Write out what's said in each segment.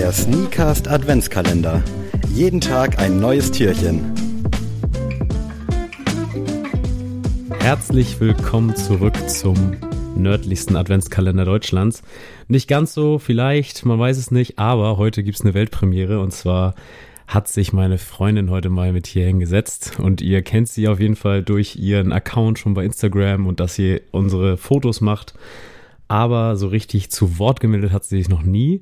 Der Sneakast Adventskalender. Jeden Tag ein neues Türchen. Herzlich willkommen zurück zum nördlichsten Adventskalender Deutschlands. Nicht ganz so, vielleicht, man weiß es nicht, aber heute gibt es eine Weltpremiere und zwar hat sich meine Freundin heute mal mit hier hingesetzt und ihr kennt sie auf jeden Fall durch ihren Account schon bei Instagram und dass sie unsere Fotos macht. Aber so richtig zu Wort gemeldet hat sie sich noch nie.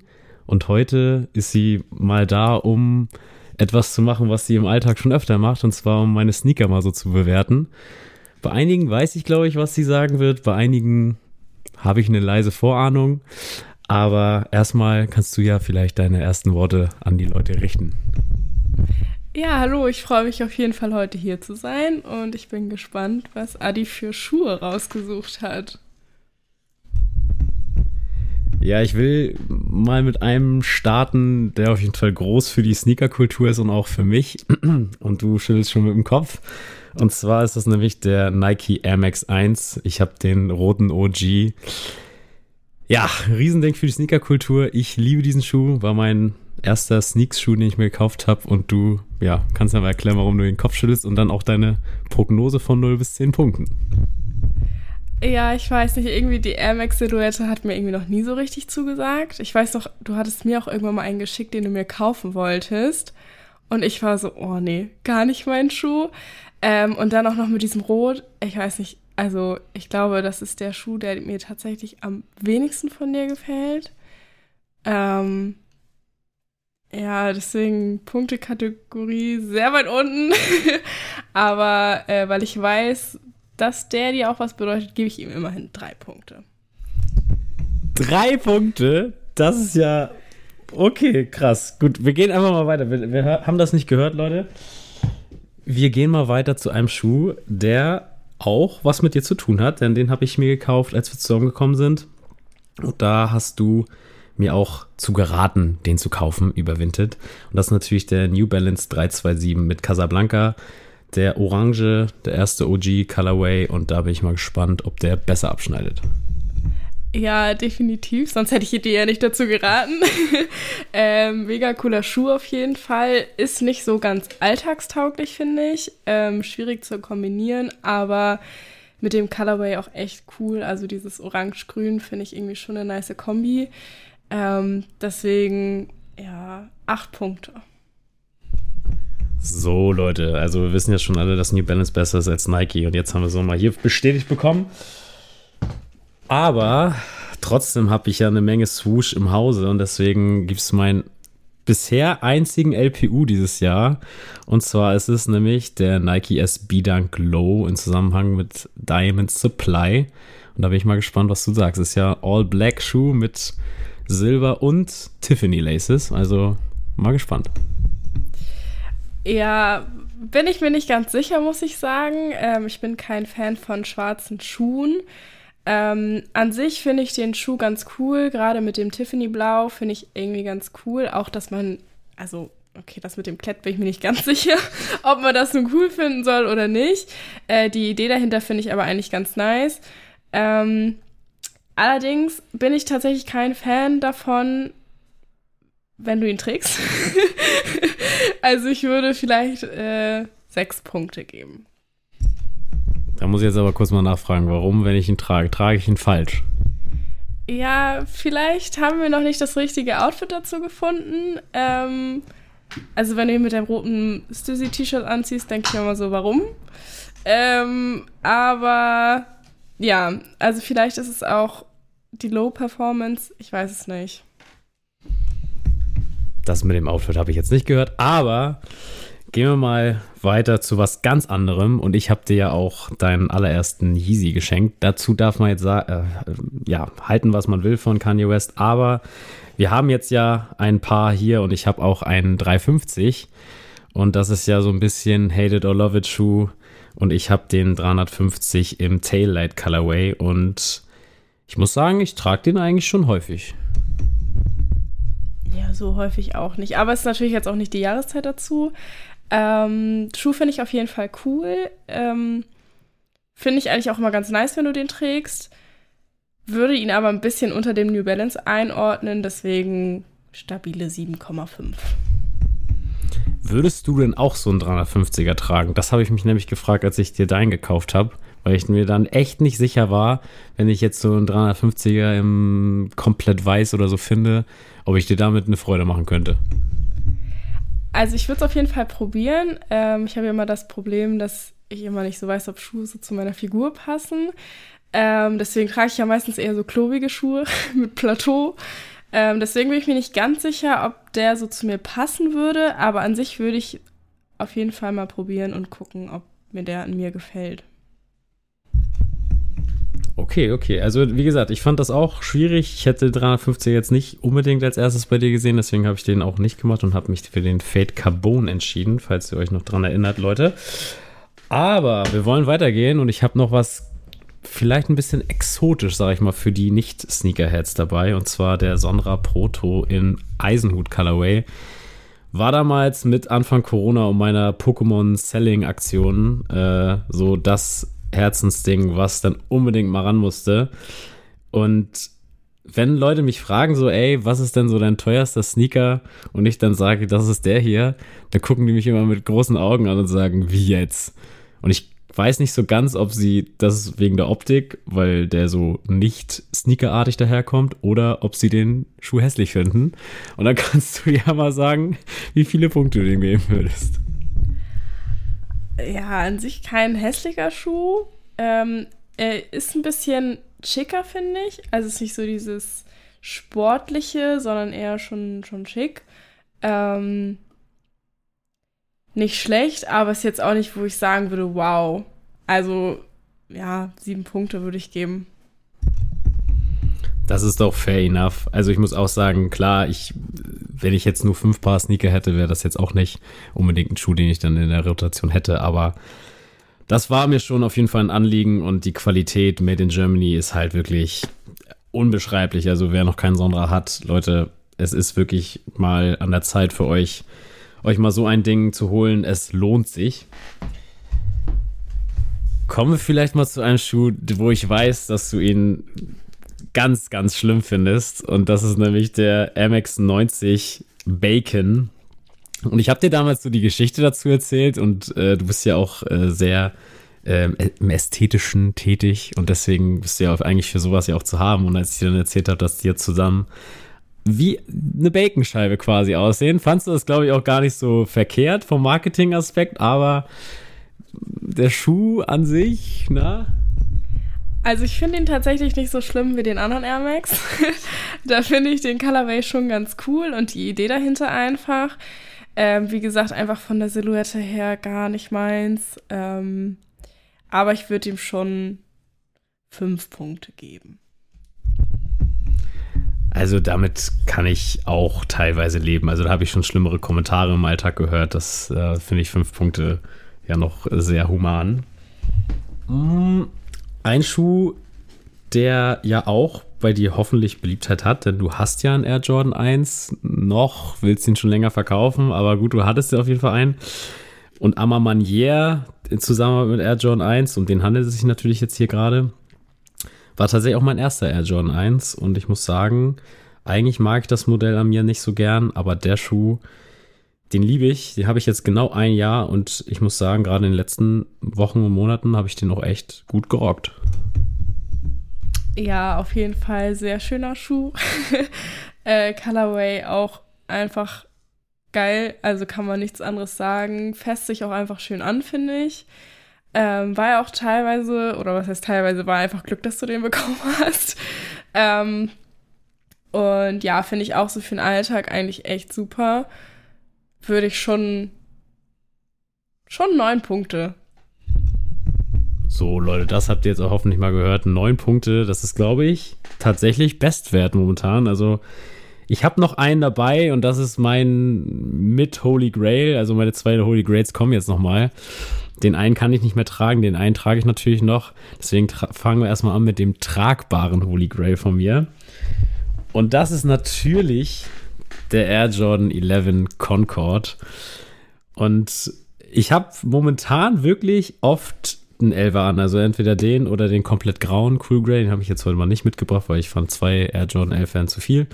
Und heute ist sie mal da, um etwas zu machen, was sie im Alltag schon öfter macht, und zwar um meine Sneaker mal so zu bewerten. Bei einigen weiß ich, glaube ich, was sie sagen wird. Bei einigen habe ich eine leise Vorahnung. Aber erstmal kannst du ja vielleicht deine ersten Worte an die Leute richten. Ja, hallo, ich freue mich auf jeden Fall heute hier zu sein und ich bin gespannt, was Adi für Schuhe rausgesucht hat. Ja, ich will mal mit einem starten, der auf jeden Fall groß für die Sneakerkultur ist und auch für mich. Und du schüttelst schon mit dem Kopf. Und zwar ist das nämlich der Nike Air Max 1. Ich habe den roten OG. Ja, Riesending für die Sneakerkultur. Ich liebe diesen Schuh. War mein erster Sneaks-Schuh, den ich mir gekauft habe. Und du, ja, kannst ja mal erklären, warum du den Kopf schüttelst und dann auch deine Prognose von 0 bis 10 Punkten. Ja, ich weiß nicht, irgendwie die Air Max-Silhouette hat mir irgendwie noch nie so richtig zugesagt. Ich weiß noch, du hattest mir auch irgendwann mal einen geschickt, den du mir kaufen wolltest. Und ich war so, oh nee, gar nicht mein Schuh. Ähm, und dann auch noch mit diesem Rot. Ich weiß nicht, also ich glaube, das ist der Schuh, der mir tatsächlich am wenigsten von dir gefällt. Ähm, ja, deswegen Punktekategorie sehr weit unten. Aber äh, weil ich weiß, dass der dir auch was bedeutet, gebe ich ihm immerhin drei Punkte. Drei Punkte? Das ist ja. Okay, krass. Gut, wir gehen einfach mal weiter. Wir, wir haben das nicht gehört, Leute. Wir gehen mal weiter zu einem Schuh, der auch was mit dir zu tun hat, denn den habe ich mir gekauft, als wir zusammengekommen sind. Und da hast du mir auch zu geraten, den zu kaufen über Vinted. Und das ist natürlich der New Balance 327 mit Casablanca der Orange, der erste OG Colorway und da bin ich mal gespannt, ob der besser abschneidet. Ja, definitiv. Sonst hätte ich dir ja nicht dazu geraten. ähm, mega cooler Schuh auf jeden Fall. Ist nicht so ganz alltagstauglich, finde ich. Ähm, schwierig zu kombinieren, aber mit dem Colorway auch echt cool. Also dieses Orange-Grün finde ich irgendwie schon eine nice Kombi. Ähm, deswegen, ja, acht Punkte. So, Leute, also wir wissen ja schon alle, dass New Balance besser ist als Nike und jetzt haben wir es nochmal hier bestätigt bekommen. Aber trotzdem habe ich ja eine Menge Swoosh im Hause und deswegen gibt es meinen bisher einzigen LPU dieses Jahr. Und zwar ist es nämlich der Nike SB Dunk Low in Zusammenhang mit Diamond Supply. Und da bin ich mal gespannt, was du sagst. Ist ja All Black Schuh mit Silber und Tiffany Laces. Also mal gespannt. Ja, bin ich mir nicht ganz sicher, muss ich sagen. Ähm, ich bin kein Fan von schwarzen Schuhen. Ähm, an sich finde ich den Schuh ganz cool, gerade mit dem Tiffany Blau finde ich irgendwie ganz cool. Auch, dass man, also, okay, das mit dem Klett bin ich mir nicht ganz sicher, ob man das nun cool finden soll oder nicht. Äh, die Idee dahinter finde ich aber eigentlich ganz nice. Ähm, allerdings bin ich tatsächlich kein Fan davon, wenn du ihn trägst. also ich würde vielleicht äh, sechs Punkte geben. Da muss ich jetzt aber kurz mal nachfragen, warum, wenn ich ihn trage, trage ich ihn falsch? Ja, vielleicht haben wir noch nicht das richtige Outfit dazu gefunden. Ähm, also wenn du ihn mit deinem roten Stussy-T-Shirt anziehst, denke ich mir mal so, warum? Ähm, aber ja, also vielleicht ist es auch die Low Performance, ich weiß es nicht. Das mit dem Outfit habe ich jetzt nicht gehört, aber gehen wir mal weiter zu was ganz anderem. Und ich habe dir ja auch deinen allerersten Yeezy geschenkt. Dazu darf man jetzt äh, ja, halten, was man will von Kanye West. Aber wir haben jetzt ja ein paar hier und ich habe auch einen 350. Und das ist ja so ein bisschen Hate It or Love It Schuh. Und ich habe den 350 im Taillight Colorway. Und ich muss sagen, ich trage den eigentlich schon häufig. Ja, so häufig auch nicht. Aber es ist natürlich jetzt auch nicht die Jahreszeit dazu. Ähm, Schuh finde ich auf jeden Fall cool. Ähm, finde ich eigentlich auch immer ganz nice, wenn du den trägst. Würde ihn aber ein bisschen unter dem New Balance einordnen. Deswegen stabile 7,5. Würdest du denn auch so einen 350er tragen? Das habe ich mich nämlich gefragt, als ich dir deinen gekauft habe, weil ich mir dann echt nicht sicher war, wenn ich jetzt so einen 350er im komplett weiß oder so finde, ob ich dir damit eine Freude machen könnte. Also ich würde es auf jeden Fall probieren. Ähm, ich habe ja immer das Problem, dass ich immer nicht so weiß, ob Schuhe so zu meiner Figur passen. Ähm, deswegen trage ich ja meistens eher so klobige Schuhe mit Plateau. Ähm, deswegen bin ich mir nicht ganz sicher, ob der so zu mir passen würde, aber an sich würde ich auf jeden Fall mal probieren und gucken, ob mir der an mir gefällt. Okay, okay. Also wie gesagt, ich fand das auch schwierig. Ich hätte 350 jetzt nicht unbedingt als erstes bei dir gesehen, deswegen habe ich den auch nicht gemacht und habe mich für den Fade Carbon entschieden, falls ihr euch noch dran erinnert, Leute. Aber wir wollen weitergehen und ich habe noch was vielleicht ein bisschen exotisch, sage ich mal, für die Nicht-Sneakerheads dabei. Und zwar der Sonra Proto in Eisenhut Colorway. War damals mit Anfang Corona und meiner Pokémon-Selling-Aktion äh, so das Herzensding, was dann unbedingt mal ran musste. Und wenn Leute mich fragen, so, ey, was ist denn so dein teuerster Sneaker? Und ich dann sage, das ist der hier, dann gucken die mich immer mit großen Augen an und sagen, wie jetzt? Und ich weiß nicht so ganz, ob sie das wegen der Optik, weil der so nicht sneakerartig daherkommt, oder ob sie den Schuh hässlich finden. Und dann kannst du ja mal sagen, wie viele Punkte du dem geben würdest. Ja, an sich kein hässlicher Schuh. Ähm, er ist ein bisschen schicker, finde ich. Also es ist nicht so dieses sportliche, sondern eher schon, schon schick. Ähm, nicht schlecht, aber ist jetzt auch nicht, wo ich sagen würde, wow. Also, ja, sieben Punkte würde ich geben. Das ist doch fair enough. Also ich muss auch sagen, klar, ich, wenn ich jetzt nur fünf Paar Sneaker hätte, wäre das jetzt auch nicht unbedingt ein Schuh, den ich dann in der Rotation hätte, aber das war mir schon auf jeden Fall ein Anliegen und die Qualität Made in Germany ist halt wirklich unbeschreiblich. Also wer noch keinen Sonra hat, Leute, es ist wirklich mal an der Zeit für euch, euch mal so ein Ding zu holen. Es lohnt sich. Kommen wir vielleicht mal zu einem Schuh, wo ich weiß, dass du ihn ganz, ganz schlimm findest. Und das ist nämlich der MX90 Bacon. Und ich habe dir damals so die Geschichte dazu erzählt und äh, du bist ja auch äh, sehr äh, im Ästhetischen tätig und deswegen bist du ja eigentlich für sowas ja auch zu haben. Und als ich dir dann erzählt habe, dass die jetzt zusammen wie eine Baconscheibe quasi aussehen. Fandst du das, glaube ich, auch gar nicht so verkehrt vom Marketingaspekt, aber der Schuh an sich, na? Also ich finde ihn tatsächlich nicht so schlimm wie den anderen Air Max. da finde ich den Colorway schon ganz cool und die Idee dahinter einfach. Ähm, wie gesagt, einfach von der Silhouette her gar nicht meins. Ähm, aber ich würde ihm schon fünf Punkte geben. Also damit kann ich auch teilweise leben. Also da habe ich schon schlimmere Kommentare im Alltag gehört. Das äh, finde ich fünf Punkte ja noch sehr human. Mm, ein Schuh, der ja auch bei dir hoffentlich Beliebtheit hat, denn du hast ja einen Air Jordan 1 noch, willst ihn schon länger verkaufen, aber gut, du hattest ja auf jeden Fall einen. Und Amamanier in Zusammenarbeit mit Air Jordan 1, um den handelt es sich natürlich jetzt hier gerade, war tatsächlich auch mein erster Air Jordan 1 und ich muss sagen, eigentlich mag ich das Modell an mir nicht so gern, aber der Schuh, den liebe ich. Den habe ich jetzt genau ein Jahr und ich muss sagen, gerade in den letzten Wochen und Monaten habe ich den auch echt gut gerockt. Ja, auf jeden Fall sehr schöner Schuh. äh, Colorway auch einfach geil, also kann man nichts anderes sagen. Fässt sich auch einfach schön an, finde ich. Ähm, war ja auch teilweise, oder was heißt teilweise, war einfach Glück, dass du den bekommen hast. Ähm, und ja, finde ich auch so für den Alltag eigentlich echt super würde ich schon schon neun Punkte. So, Leute, das habt ihr jetzt auch hoffentlich mal gehört. Neun Punkte, das ist, glaube ich, tatsächlich Bestwert momentan. Also, ich habe noch einen dabei und das ist mein mit Holy Grail. Also, meine zwei Holy Grails kommen jetzt nochmal. Den einen kann ich nicht mehr tragen, den einen trage ich natürlich noch. Deswegen fangen wir erstmal an mit dem tragbaren Holy Grail von mir. Und das ist natürlich der Air Jordan 11 Concord. Und ich habe momentan wirklich oft einen Elfer an, also entweder den oder den komplett grauen Cool Grey, den habe ich jetzt heute mal nicht mitgebracht, weil ich fand zwei Air Jordan 11 Fans zu viel.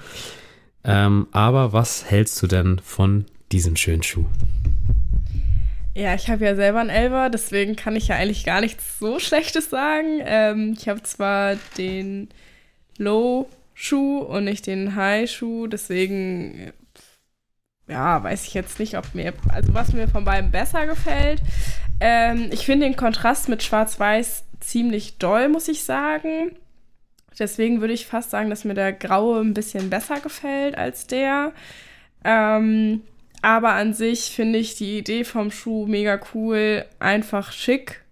Ähm, aber was hältst du denn von diesem schönen Schuh? Ja, ich habe ja selber einen Elver, deswegen kann ich ja eigentlich gar nichts so Schlechtes sagen. Ähm, ich habe zwar den Low-Schuh und nicht den High-Schuh, deswegen ja, weiß ich jetzt nicht, ob mir, also was mir von beiden besser gefällt. Ähm, ich finde den Kontrast mit Schwarz-Weiß ziemlich doll, muss ich sagen. Deswegen würde ich fast sagen, dass mir der graue ein bisschen besser gefällt als der. Ähm, aber an sich finde ich die Idee vom Schuh mega cool, einfach schick.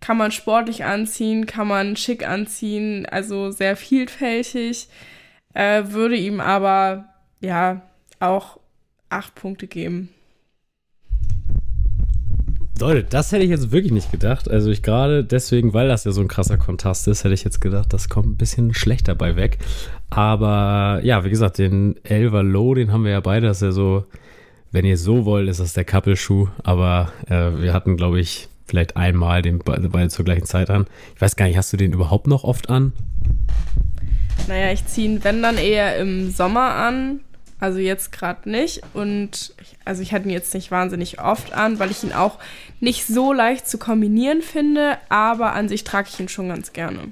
Kann man sportlich anziehen, kann man schick anziehen, also sehr vielfältig. Äh, würde ihm aber ja auch acht Punkte geben. Leute, das hätte ich jetzt wirklich nicht gedacht. Also ich gerade deswegen, weil das ja so ein krasser Kontrast ist, hätte ich jetzt gedacht, das kommt ein bisschen schlecht dabei weg. Aber ja, wie gesagt, den Elver Low, den haben wir ja beide. Das ist ja so, wenn ihr so wollt, ist das der Couple-Schuh. Aber äh, wir hatten, glaube ich, vielleicht einmal den beide zur gleichen Zeit an. Ich weiß gar nicht, hast du den überhaupt noch oft an? Naja, ich ziehe ihn, wenn dann eher im Sommer an. Also jetzt gerade nicht. Und ich, also ich hatte ihn jetzt nicht wahnsinnig oft an, weil ich ihn auch nicht so leicht zu kombinieren finde, aber an sich trage ich ihn schon ganz gerne.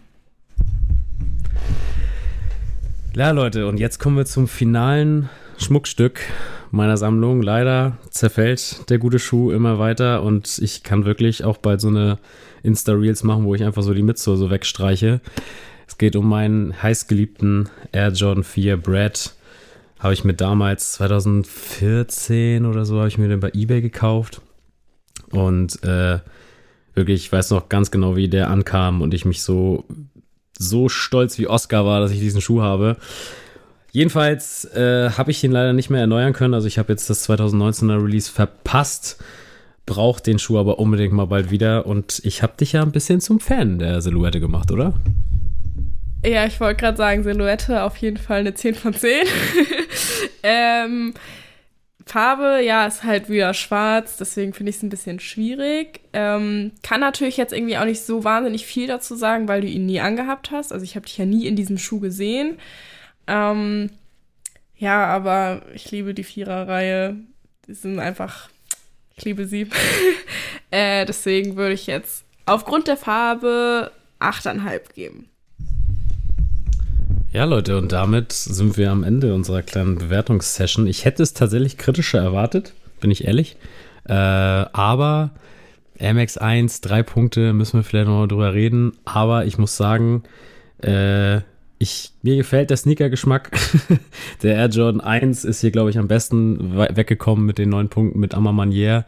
Ja, Leute, und jetzt kommen wir zum finalen Schmuckstück meiner Sammlung. Leider zerfällt der gute Schuh immer weiter und ich kann wirklich auch bald so eine Insta-Reels machen, wo ich einfach so die Midsole so wegstreiche. Es geht um meinen heißgeliebten Air Jordan 4 Brad habe ich mir damals 2014 oder so, habe ich mir den bei eBay gekauft. Und äh, wirklich, ich weiß noch ganz genau, wie der ankam und ich mich so, so stolz wie Oscar war, dass ich diesen Schuh habe. Jedenfalls äh, habe ich ihn leider nicht mehr erneuern können. Also ich habe jetzt das 2019er Release verpasst, brauche den Schuh aber unbedingt mal bald wieder. Und ich habe dich ja ein bisschen zum Fan der Silhouette gemacht, oder? Ja, ich wollte gerade sagen, Silhouette auf jeden Fall eine 10 von 10. ähm, Farbe, ja, ist halt wieder schwarz, deswegen finde ich es ein bisschen schwierig. Ähm, kann natürlich jetzt irgendwie auch nicht so wahnsinnig viel dazu sagen, weil du ihn nie angehabt hast. Also ich habe dich ja nie in diesem Schuh gesehen. Ähm, ja, aber ich liebe die Viererreihe. Die sind einfach, ich liebe sie. äh, deswegen würde ich jetzt aufgrund der Farbe 8,5 geben. Ja, Leute, und damit sind wir am Ende unserer kleinen Bewertungssession. Ich hätte es tatsächlich kritischer erwartet, bin ich ehrlich. Äh, aber MX1, drei Punkte, müssen wir vielleicht noch mal drüber reden. Aber ich muss sagen, äh, ich, mir gefällt der Sneaker-Geschmack. der Air Jordan 1 ist hier, glaube ich, am besten weggekommen mit den neun Punkten mit Amma Manier.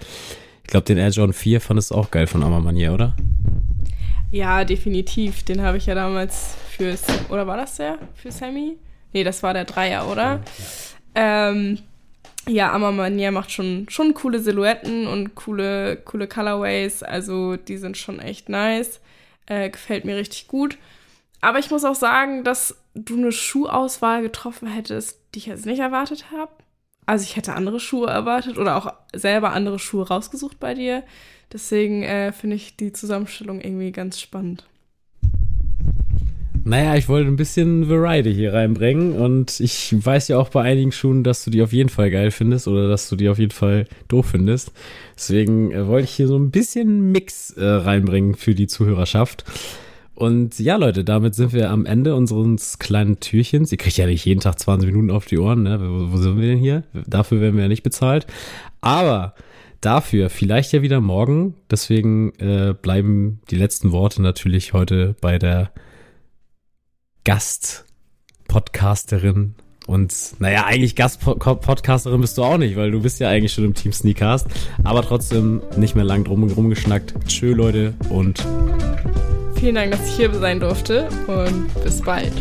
Ich glaube, den Air Jordan 4 fand es auch geil von Amma Manier, oder? Ja, definitiv. Den habe ich ja damals für, oder war das der für Sammy? Nee, das war der Dreier, oder? Ja, ähm, ja Amamania macht schon, schon coole Silhouetten und coole, coole Colorways. Also die sind schon echt nice. Äh, gefällt mir richtig gut. Aber ich muss auch sagen, dass du eine Schuhauswahl getroffen hättest, die ich jetzt nicht erwartet habe. Also ich hätte andere Schuhe erwartet oder auch selber andere Schuhe rausgesucht bei dir. Deswegen äh, finde ich die Zusammenstellung irgendwie ganz spannend. Naja, ich wollte ein bisschen Variety hier reinbringen und ich weiß ja auch bei einigen Schuhen, dass du die auf jeden Fall geil findest oder dass du die auf jeden Fall doof findest. Deswegen äh, wollte ich hier so ein bisschen Mix äh, reinbringen für die Zuhörerschaft. Und ja, Leute, damit sind wir am Ende unseres kleinen Türchens. Ihr kriegt ja nicht jeden Tag 20 Minuten auf die Ohren, ne? Wo, wo sind wir denn hier? Dafür werden wir ja nicht bezahlt. Aber dafür vielleicht ja wieder morgen. Deswegen äh, bleiben die letzten Worte natürlich heute bei der Gastpodcasterin. Und naja, eigentlich Gastpodcasterin bist du auch nicht, weil du bist ja eigentlich schon im Team Sneakcast. Aber trotzdem nicht mehr lang drum rumgeschnackt. Tschö, Leute, und vielen Dank, dass ich hier sein durfte und bis bald.